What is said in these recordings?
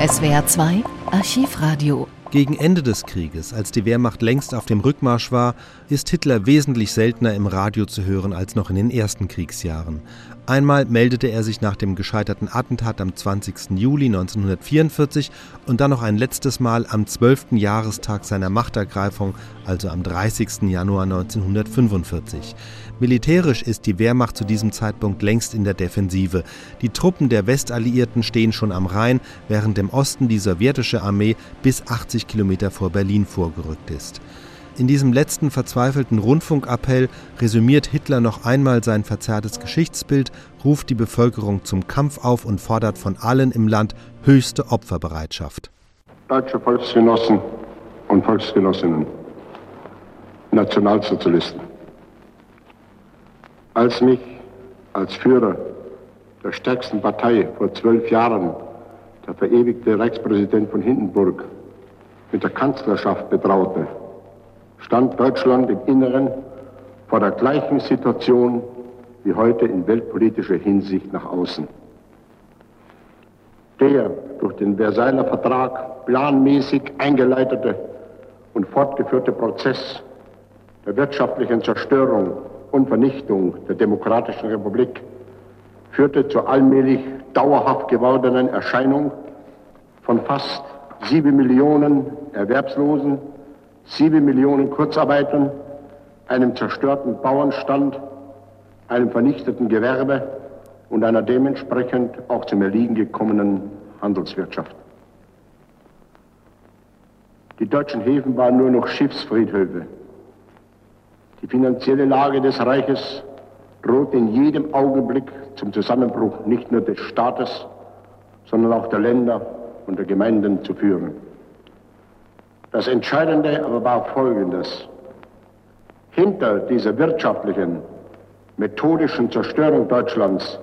SWR 2 Archivradio gegen Ende des Krieges, als die Wehrmacht längst auf dem Rückmarsch war, ist Hitler wesentlich seltener im Radio zu hören als noch in den ersten Kriegsjahren. Einmal meldete er sich nach dem gescheiterten Attentat am 20. Juli 1944 und dann noch ein letztes Mal am 12. Jahrestag seiner Machtergreifung, also am 30. Januar 1945. Militärisch ist die Wehrmacht zu diesem Zeitpunkt längst in der Defensive. Die Truppen der Westalliierten stehen schon am Rhein, während im Osten die sowjetische Armee bis 80 Kilometer vor Berlin vorgerückt ist. In diesem letzten verzweifelten Rundfunkappell resümiert Hitler noch einmal sein verzerrtes Geschichtsbild, ruft die Bevölkerung zum Kampf auf und fordert von allen im Land höchste Opferbereitschaft. Deutsche Volksgenossen und Volksgenossinnen, Nationalsozialisten. Als mich als Führer der stärksten Partei vor zwölf Jahren der verewigte Reichspräsident von Hindenburg mit der Kanzlerschaft betraute, stand Deutschland im Inneren vor der gleichen Situation wie heute in weltpolitischer Hinsicht nach außen. Der durch den Versailler Vertrag planmäßig eingeleitete und fortgeführte Prozess der wirtschaftlichen Zerstörung und Vernichtung der Demokratischen Republik führte zur allmählich dauerhaft gewordenen Erscheinung von fast sieben Millionen Erwerbslosen, sieben Millionen Kurzarbeitern, einem zerstörten Bauernstand, einem vernichteten Gewerbe und einer dementsprechend auch zum Erliegen gekommenen Handelswirtschaft. Die deutschen Häfen waren nur noch Schiffsfriedhöfe. Die finanzielle Lage des Reiches droht in jedem Augenblick zum Zusammenbruch nicht nur des Staates, sondern auch der Länder und der Gemeinden zu führen. Das Entscheidende aber war Folgendes. Hinter dieser wirtschaftlichen, methodischen Zerstörung Deutschlands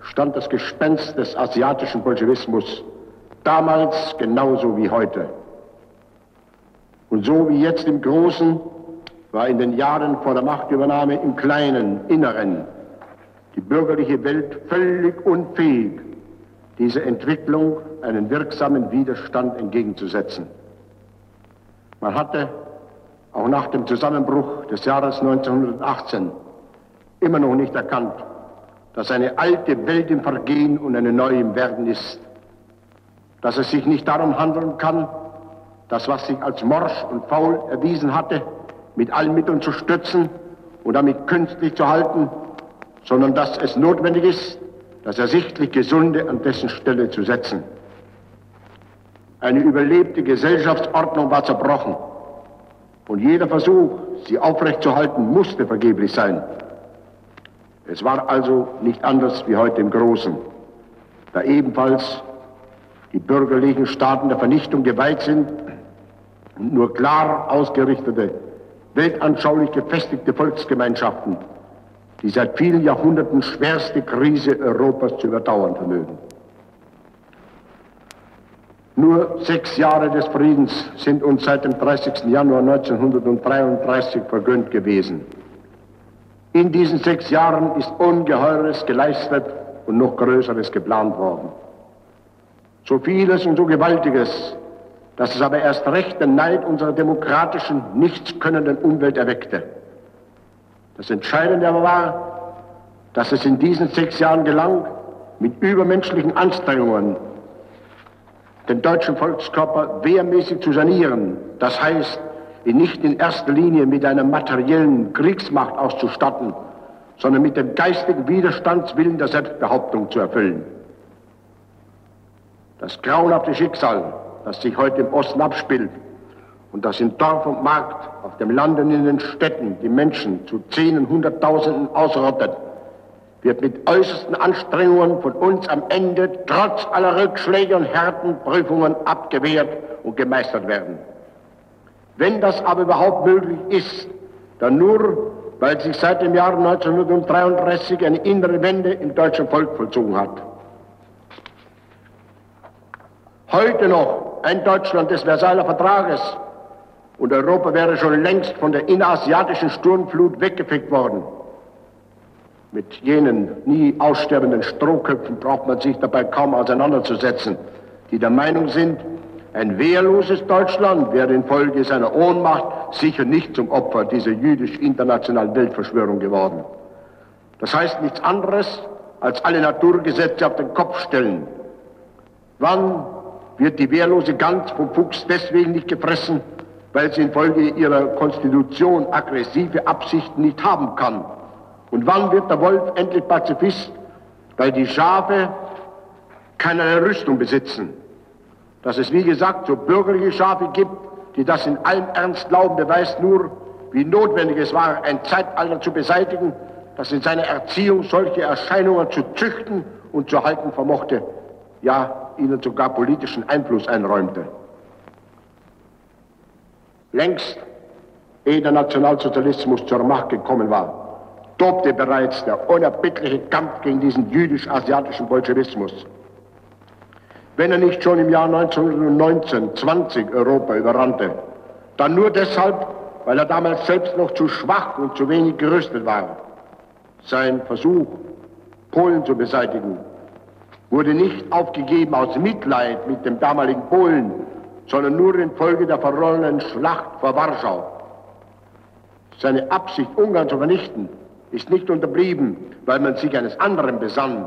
stand das Gespenst des asiatischen Bolschewismus, damals genauso wie heute. Und so wie jetzt im Großen war in den Jahren vor der Machtübernahme im kleinen, inneren die bürgerliche Welt völlig unfähig, dieser Entwicklung einen wirksamen Widerstand entgegenzusetzen. Man hatte auch nach dem Zusammenbruch des Jahres 1918 immer noch nicht erkannt, dass eine alte Welt im Vergehen und eine neue im Werden ist. Dass es sich nicht darum handeln kann, das, was sich als morsch und faul erwiesen hatte, mit allen Mitteln zu stützen und damit künstlich zu halten, sondern dass es notwendig ist, das ersichtlich Gesunde an dessen Stelle zu setzen. Eine überlebte Gesellschaftsordnung war zerbrochen und jeder Versuch, sie aufrechtzuerhalten, musste vergeblich sein. Es war also nicht anders wie heute im Großen, da ebenfalls die bürgerlichen Staaten der Vernichtung geweiht sind und nur klar ausgerichtete, weltanschaulich gefestigte Volksgemeinschaften die seit vielen Jahrhunderten schwerste Krise Europas zu überdauern vermögen. Nur sechs Jahre des Friedens sind uns seit dem 30. Januar 1933 vergönnt gewesen. In diesen sechs Jahren ist Ungeheures geleistet und noch Größeres geplant worden. So vieles und so Gewaltiges, dass es aber erst recht den Neid unserer demokratischen, nichtskönnenden Umwelt erweckte. Das Entscheidende aber war, dass es in diesen sechs Jahren gelang, mit übermenschlichen Anstrengungen den deutschen Volkskörper wehrmäßig zu sanieren. Das heißt, ihn nicht in erster Linie mit einer materiellen Kriegsmacht auszustatten, sondern mit dem geistigen Widerstandswillen der Selbstbehauptung zu erfüllen. Das grauenhafte Schicksal, das sich heute im Osten abspielt, und dass in Dorf und Markt, auf dem Land und in den Städten die Menschen zu Zehnten, Hunderttausenden ausrottet, wird mit äußersten Anstrengungen von uns am Ende trotz aller Rückschläge und Härtenprüfungen abgewehrt und gemeistert werden. Wenn das aber überhaupt möglich ist, dann nur, weil sich seit dem Jahr 1933 eine innere Wende im deutschen Volk vollzogen hat. Heute noch ein Deutschland des Versailler Vertrages und Europa wäre schon längst von der innerasiatischen Sturmflut weggefegt worden. Mit jenen nie aussterbenden Strohköpfen braucht man sich dabei kaum auseinanderzusetzen. die der Meinung sind, ein wehrloses Deutschland wäre infolge seiner Ohnmacht sicher nicht zum Opfer dieser jüdisch-internationalen Weltverschwörung geworden. Das heißt nichts anderes, als alle Naturgesetze auf den Kopf stellen. Wann wird die wehrlose Gans vom Fuchs deswegen nicht gefressen, weil sie infolge ihrer Konstitution aggressive Absichten nicht haben kann? Und wann wird der Wolf endlich Pazifist, weil die Schafe keine Rüstung besitzen? Dass es, wie gesagt, so bürgerliche Schafe gibt, die das in allem Ernst glauben, beweist nur, wie notwendig es war, ein Zeitalter zu beseitigen, das in seiner Erziehung solche Erscheinungen zu züchten und zu halten vermochte, ja ihnen sogar politischen Einfluss einräumte. Längst, ehe der Nationalsozialismus zur Macht gekommen war, tobte bereits der unerbittliche Kampf gegen diesen jüdisch-asiatischen Bolschewismus. Wenn er nicht schon im Jahr 1919, 20 Europa überrannte, dann nur deshalb, weil er damals selbst noch zu schwach und zu wenig gerüstet war. Sein Versuch, Polen zu beseitigen, wurde nicht aufgegeben aus Mitleid mit dem damaligen Polen, sondern nur infolge der verrollenen Schlacht vor Warschau. Seine Absicht, Ungarn zu vernichten, ist nicht unterblieben, weil man sich eines anderen besann,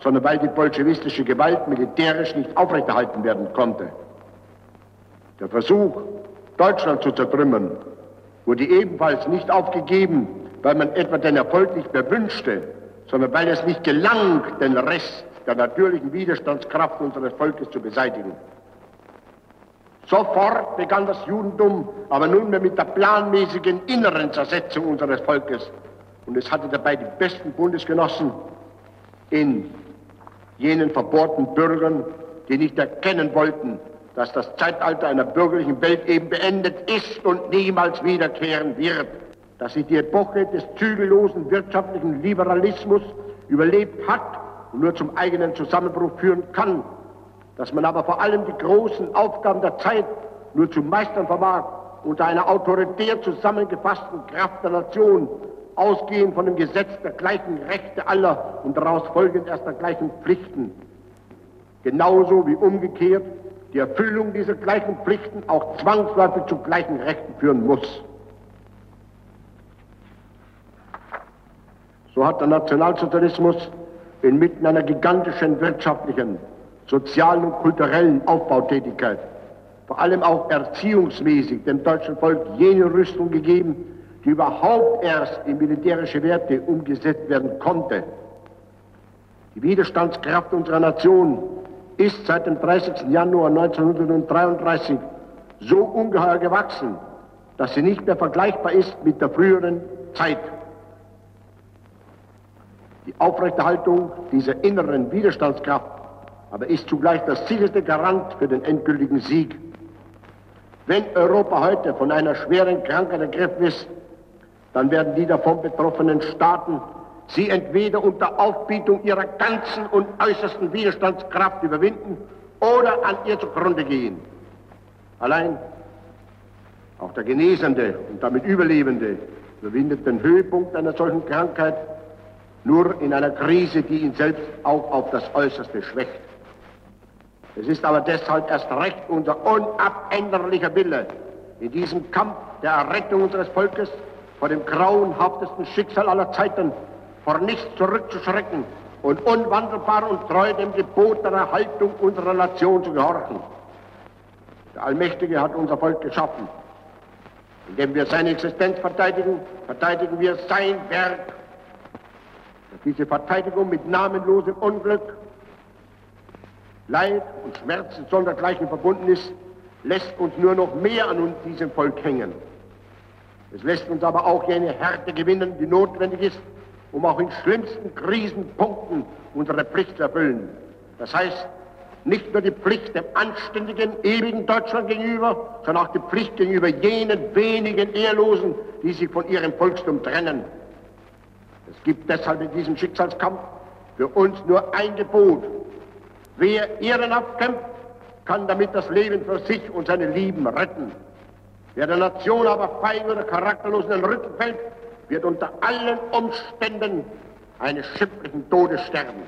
sondern weil die bolschewistische Gewalt militärisch nicht aufrechterhalten werden konnte. Der Versuch, Deutschland zu zertrümmern, wurde ebenfalls nicht aufgegeben, weil man etwa den Erfolg nicht mehr wünschte, sondern weil es nicht gelang, den Rest der natürlichen Widerstandskraft unseres Volkes zu beseitigen. Sofort begann das Judentum aber nunmehr mit der planmäßigen inneren Zersetzung unseres Volkes. Und es hatte dabei die besten Bundesgenossen in jenen verbohrten Bürgern, die nicht erkennen wollten, dass das Zeitalter einer bürgerlichen Welt eben beendet ist und niemals wiederkehren wird, dass sich die Epoche des zügellosen wirtschaftlichen Liberalismus überlebt hat und nur zum eigenen Zusammenbruch führen kann, dass man aber vor allem die großen Aufgaben der Zeit nur zu meistern vermag unter einer autoritär zusammengefassten Kraft der Nation, ausgehend von dem Gesetz der gleichen Rechte aller und daraus folgend erst der gleichen Pflichten. Genauso wie umgekehrt die Erfüllung dieser gleichen Pflichten auch zwangsläufig zu gleichen Rechten führen muss. So hat der Nationalsozialismus inmitten einer gigantischen wirtschaftlichen, sozialen und kulturellen Aufbautätigkeit, vor allem auch erziehungsmäßig dem deutschen Volk jene Rüstung gegeben, die überhaupt erst in militärische Werte umgesetzt werden konnte. Die Widerstandskraft unserer Nation ist seit dem 30. Januar 1933 so ungeheuer gewachsen, dass sie nicht mehr vergleichbar ist mit der früheren Zeit. Die Aufrechterhaltung dieser inneren Widerstandskraft aber ist zugleich das sicherste Garant für den endgültigen Sieg. Wenn Europa heute von einer schweren Krankheit ergriffen ist, dann werden die davon betroffenen Staaten sie entweder unter Aufbietung ihrer ganzen und äußersten Widerstandskraft überwinden oder an ihr zugrunde gehen. Allein auch der Genesende und damit Überlebende überwindet den Höhepunkt einer solchen Krankheit nur in einer Krise, die ihn selbst auch auf das Äußerste schwächt. Es ist aber deshalb erst recht unser unabänderlicher Wille, in diesem Kampf der Errettung unseres Volkes vor dem grauenhaftesten Schicksal aller Zeiten, vor nichts zurückzuschrecken und unwandelbar und treu dem Gebot der Erhaltung unserer Nation zu gehorchen. Der Allmächtige hat unser Volk geschaffen. Indem wir seine Existenz verteidigen, verteidigen wir sein Werk diese Verteidigung mit namenlosem Unglück, Leid und Schmerzen sondergleichen verbunden ist, lässt uns nur noch mehr an uns diesem Volk hängen. Es lässt uns aber auch jene Härte gewinnen, die notwendig ist, um auch in schlimmsten Krisenpunkten unsere Pflicht zu erfüllen. Das heißt, nicht nur die Pflicht dem anständigen, ewigen Deutschland gegenüber, sondern auch die Pflicht gegenüber jenen wenigen Ehrlosen, die sich von ihrem Volkstum trennen. Es gibt deshalb in diesem Schicksalskampf für uns nur ein Gebot. Wer ehrenhaft kämpft, kann damit das Leben für sich und seine Lieben retten. Wer der Nation aber feig oder charakterlos in den Rücken fällt, wird unter allen Umständen eines schimpflichen Todes sterben.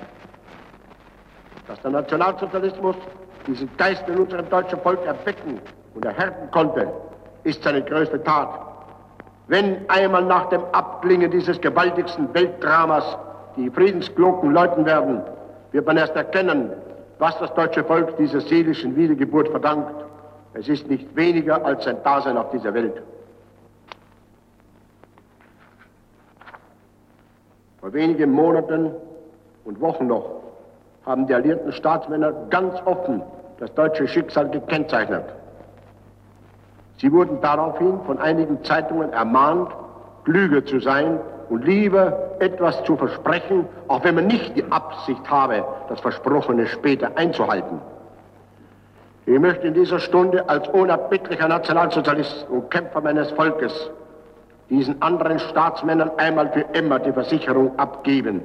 Dass der Nationalsozialismus diesen Geist in unserem deutschen Volk erwecken und erhärten konnte, ist seine größte Tat. Wenn einmal nach dem Abklingen dieses gewaltigsten Weltdramas die Friedensglocken läuten werden, wird man erst erkennen, was das deutsche Volk dieser seelischen Wiedergeburt verdankt. Es ist nicht weniger als sein Dasein auf dieser Welt. Vor wenigen Monaten und Wochen noch haben die alliierten Staatsmänner ganz offen das deutsche Schicksal gekennzeichnet. Sie wurden daraufhin von einigen Zeitungen ermahnt, klüger zu sein und lieber etwas zu versprechen, auch wenn man nicht die Absicht habe, das Versprochene später einzuhalten. Ich möchte in dieser Stunde als unerbittlicher Nationalsozialist und Kämpfer meines Volkes diesen anderen Staatsmännern einmal für immer die Versicherung abgeben,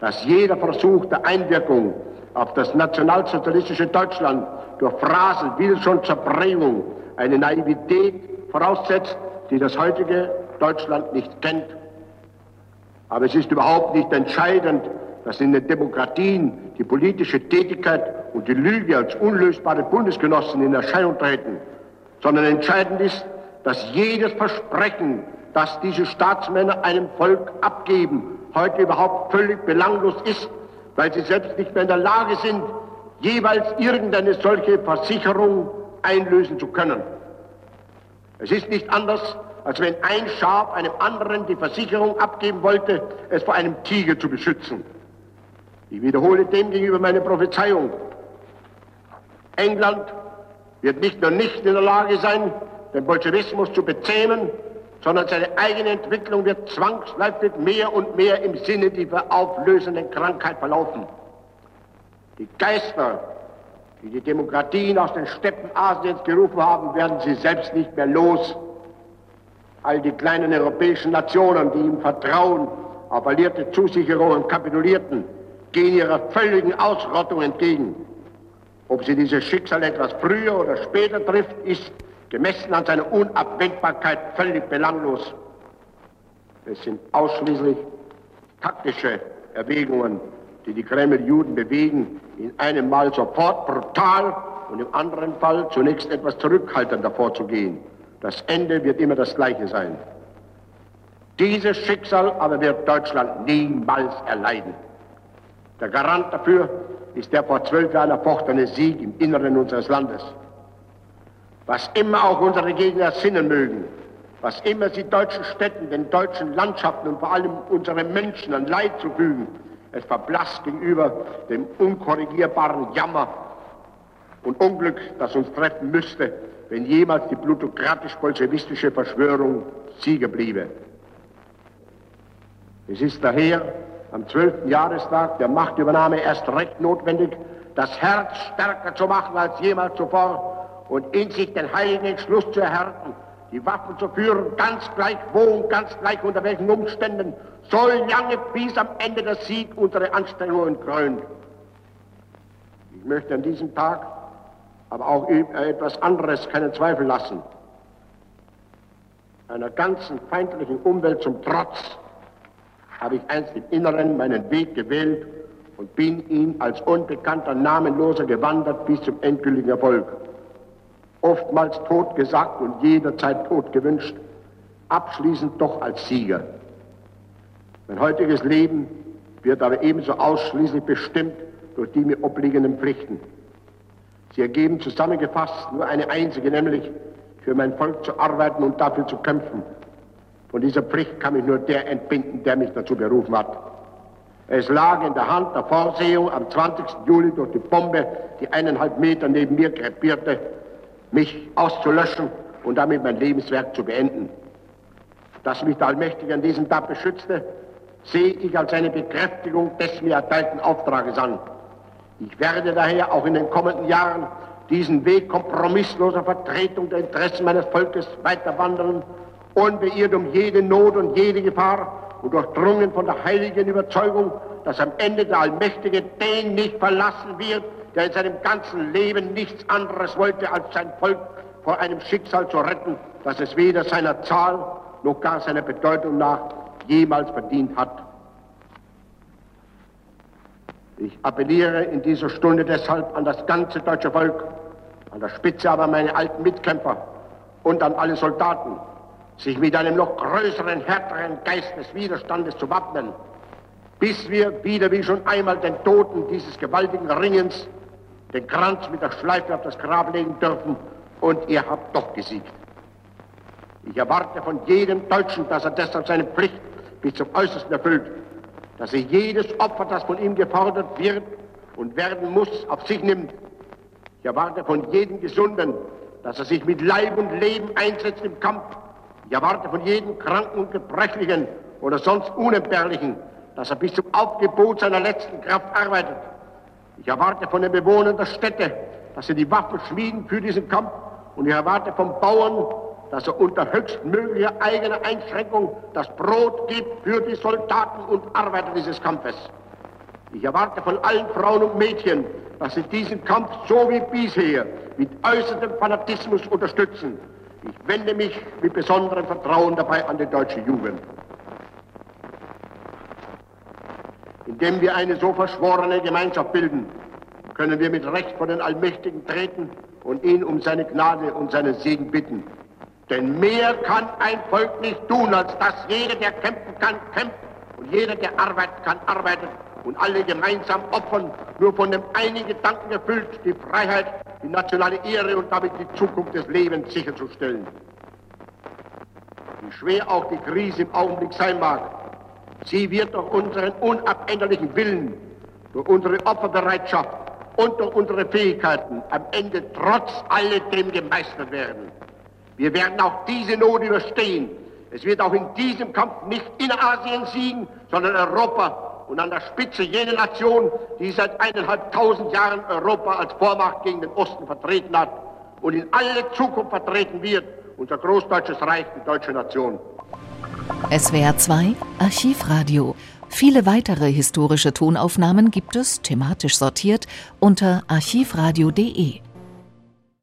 dass jeder Versuch der Einwirkung auf das nationalsozialistische Deutschland durch Phrasen wie schon zur Prägung eine Naivität voraussetzt, die das heutige Deutschland nicht kennt. Aber es ist überhaupt nicht entscheidend, dass in den Demokratien die politische Tätigkeit und die Lüge als unlösbare Bundesgenossen in Erscheinung treten, sondern entscheidend ist, dass jedes Versprechen, das diese Staatsmänner einem Volk abgeben, heute überhaupt völlig belanglos ist, weil sie selbst nicht mehr in der Lage sind, jeweils irgendeine solche Versicherung einlösen zu können. Es ist nicht anders, als wenn ein Schaf einem anderen die Versicherung abgeben wollte, es vor einem Tiger zu beschützen. Ich wiederhole demgegenüber meine Prophezeiung. England wird nicht nur nicht in der Lage sein, den Bolschewismus zu bezähmen, sondern seine eigene Entwicklung wird zwangsläufig mehr und mehr im Sinne dieser auflösenden Krankheit verlaufen. Die Geister, die die Demokratien aus den Steppen Asiens gerufen haben, werden sie selbst nicht mehr los. All die kleinen europäischen Nationen, die im Vertrauen auf alliierte Zusicherungen kapitulierten, gehen ihrer völligen Ausrottung entgegen. Ob sie dieses Schicksal etwas früher oder später trifft, ist gemessen an seiner Unabwendbarkeit völlig belanglos. Es sind ausschließlich taktische Erwägungen, die die Kreml-Juden bewegen, in einem Mal sofort brutal und im anderen Fall zunächst etwas zurückhaltender vorzugehen. Das Ende wird immer das gleiche sein. Dieses Schicksal aber wird Deutschland niemals erleiden. Der Garant dafür ist der vor zwölf Jahren erfochtene Sieg im Inneren unseres Landes. Was immer auch unsere Gegner sinnen mögen, was immer sie deutschen Städten, den deutschen Landschaften und vor allem unseren Menschen an Leid zu fügen, es verblasst gegenüber dem unkorrigierbaren Jammer und Unglück, das uns treffen müsste, wenn jemals die plutokratisch-bolschewistische Verschwörung Sieger bliebe. Es ist daher am 12. Jahrestag der Machtübernahme erst recht notwendig, das Herz stärker zu machen als jemals zuvor und in sich den heiligen Entschluss zu erhärten, die Waffen zu führen, ganz gleich wo und ganz gleich unter welchen Umständen, so lange bis am Ende der Sieg unsere Anstrengungen krönt. Ich möchte an diesem Tag aber auch etwas anderes keinen Zweifel lassen. Einer ganzen feindlichen Umwelt zum Trotz habe ich einst im Inneren meinen Weg gewählt und bin ihn als unbekannter Namenloser gewandert bis zum endgültigen Erfolg oftmals tot gesagt und jederzeit tot gewünscht, abschließend doch als Sieger. Mein heutiges Leben wird aber ebenso ausschließlich bestimmt durch die mir obliegenden Pflichten. Sie ergeben zusammengefasst nur eine einzige, nämlich für mein Volk zu arbeiten und dafür zu kämpfen. Von dieser Pflicht kann mich nur der entbinden, der mich dazu berufen hat. Es lag in der Hand der Vorsehung am 20. Juli durch die Bombe, die eineinhalb Meter neben mir krepierte, mich auszulöschen und damit mein Lebenswerk zu beenden. Dass mich der Allmächtige an diesem Tag beschützte, sehe ich als eine Bekräftigung des mir erteilten Auftrages an. Ich werde daher auch in den kommenden Jahren diesen Weg kompromissloser Vertretung der Interessen meines Volkes weiter wandern, unbeirrt um jede Not und jede Gefahr und durchdrungen von der heiligen Überzeugung, dass am Ende der Allmächtige den nicht verlassen wird, der in seinem ganzen Leben nichts anderes wollte, als sein Volk vor einem Schicksal zu retten, das es weder seiner Zahl noch gar seiner Bedeutung nach jemals verdient hat. Ich appelliere in dieser Stunde deshalb an das ganze deutsche Volk, an der Spitze aber meine alten Mitkämpfer und an alle Soldaten, sich mit einem noch größeren, härteren Geist des Widerstandes zu wappnen, bis wir wieder wie schon einmal den Toten dieses gewaltigen Ringens den Kranz mit der Schleife auf das Grab legen dürfen und ihr habt doch gesiegt. Ich erwarte von jedem Deutschen, dass er deshalb seine Pflicht bis zum Äußersten erfüllt, dass er jedes Opfer, das von ihm gefordert wird und werden muss, auf sich nimmt. Ich erwarte von jedem Gesunden, dass er sich mit Leib und Leben einsetzt im Kampf. Ich erwarte von jedem Kranken und Gebrechlichen oder sonst Unentbehrlichen, dass er bis zum Aufgebot seiner letzten Kraft arbeitet. Ich erwarte von den Bewohnern der Städte, dass sie die Waffen schmieden für diesen Kampf. Und ich erwarte vom Bauern, dass er unter höchstmöglicher eigener Einschränkung das Brot gibt für die Soldaten und Arbeiter dieses Kampfes. Ich erwarte von allen Frauen und Mädchen, dass sie diesen Kampf so wie bisher mit äußertem Fanatismus unterstützen. Ich wende mich mit besonderem Vertrauen dabei an die deutsche Jugend. Indem wir eine so verschworene Gemeinschaft bilden, können wir mit Recht vor den Allmächtigen treten und ihn um seine Gnade und seinen Segen bitten. Denn mehr kann ein Volk nicht tun, als dass jeder, der kämpfen kann, kämpft und jeder, der arbeiten kann, arbeitet und alle gemeinsam opfern, nur von dem einen Gedanken erfüllt, die Freiheit, die nationale Ehre und damit die Zukunft des Lebens sicherzustellen. Wie schwer auch die Krise im Augenblick sein mag, sie wird durch unseren unabänderlichen Willen, durch unsere Opferbereitschaft und durch unsere Fähigkeiten am Ende trotz alledem gemeistert werden. Wir werden auch diese Not überstehen. Es wird auch in diesem Kampf nicht Innerasien siegen, sondern Europa und an der Spitze jene Nation, die seit eineinhalbtausend Jahren Europa als Vormacht gegen den Osten vertreten hat und in alle Zukunft vertreten wird, unser großdeutsches Reich, die deutsche Nation. SWR 2 Archivradio. Viele weitere historische Tonaufnahmen gibt es, thematisch sortiert, unter archivradio.de.